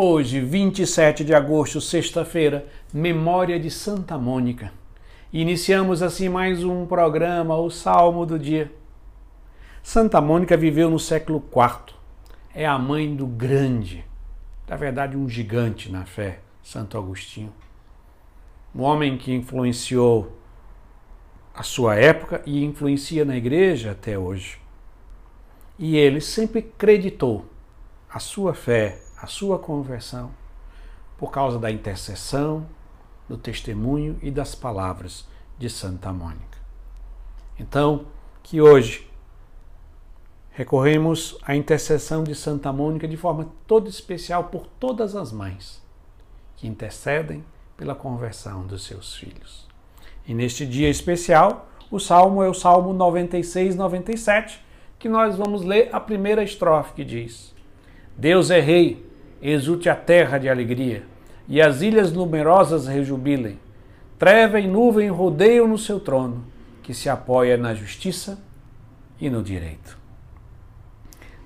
Hoje, 27 de agosto, sexta-feira, memória de Santa Mônica. Iniciamos assim mais um programa, o Salmo do Dia. Santa Mônica viveu no século IV. É a mãe do grande, na verdade, um gigante na fé, Santo Agostinho. Um homem que influenciou a sua época e influencia na igreja até hoje. E ele sempre acreditou a sua fé, a sua conversão, por causa da intercessão, do testemunho e das palavras de Santa Mônica. Então, que hoje recorremos à intercessão de Santa Mônica de forma toda especial por todas as mães que intercedem pela conversão dos seus filhos. E neste dia especial, o salmo é o Salmo 96, 97, que nós vamos ler a primeira estrofe que diz: Deus é rei, exulte a terra de alegria, e as ilhas numerosas rejubilem. Treva e nuvem rodeiam no seu trono, que se apoia na justiça e no direito.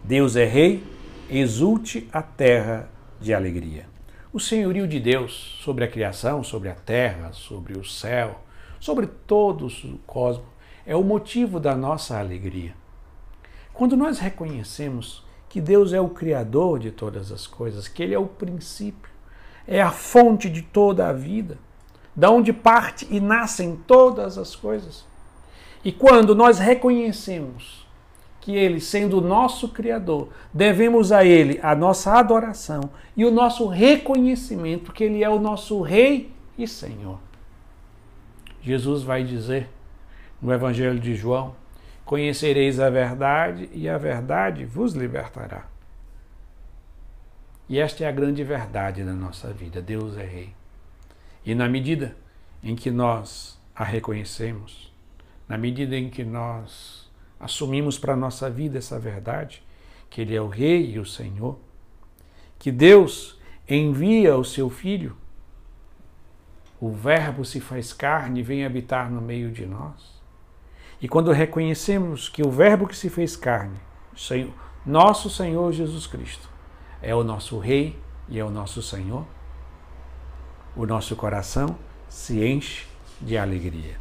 Deus é rei, exulte a terra de alegria. O senhorio de Deus sobre a criação, sobre a terra, sobre o céu, sobre todo o cosmos, é o motivo da nossa alegria. Quando nós reconhecemos que Deus é o Criador de todas as coisas, que Ele é o princípio, é a fonte de toda a vida, da onde parte e nascem todas as coisas. E quando nós reconhecemos que Ele, sendo o nosso Criador, devemos a Ele a nossa adoração e o nosso reconhecimento que Ele é o nosso Rei e Senhor. Jesus vai dizer no Evangelho de João, Conhecereis a verdade e a verdade vos libertará. E esta é a grande verdade da nossa vida: Deus é Rei. E na medida em que nós a reconhecemos, na medida em que nós assumimos para a nossa vida essa verdade, que Ele é o Rei e o Senhor, que Deus envia o seu Filho, o Verbo se faz carne e vem habitar no meio de nós e quando reconhecemos que o Verbo que se fez carne, nosso Senhor Jesus Cristo, é o nosso Rei e é o nosso Senhor, o nosso coração se enche de alegria.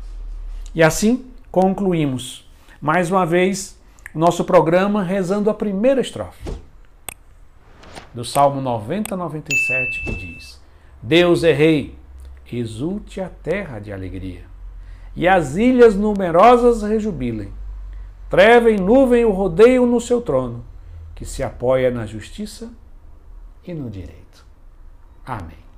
E assim concluímos mais uma vez o nosso programa rezando a primeira estrofe do Salmo 90, 97, que diz: Deus é Rei, exulte a terra de alegria e as ilhas numerosas rejubilem. Treva e nuvem o rodeiam no seu trono, que se apoia na justiça e no direito. Amém.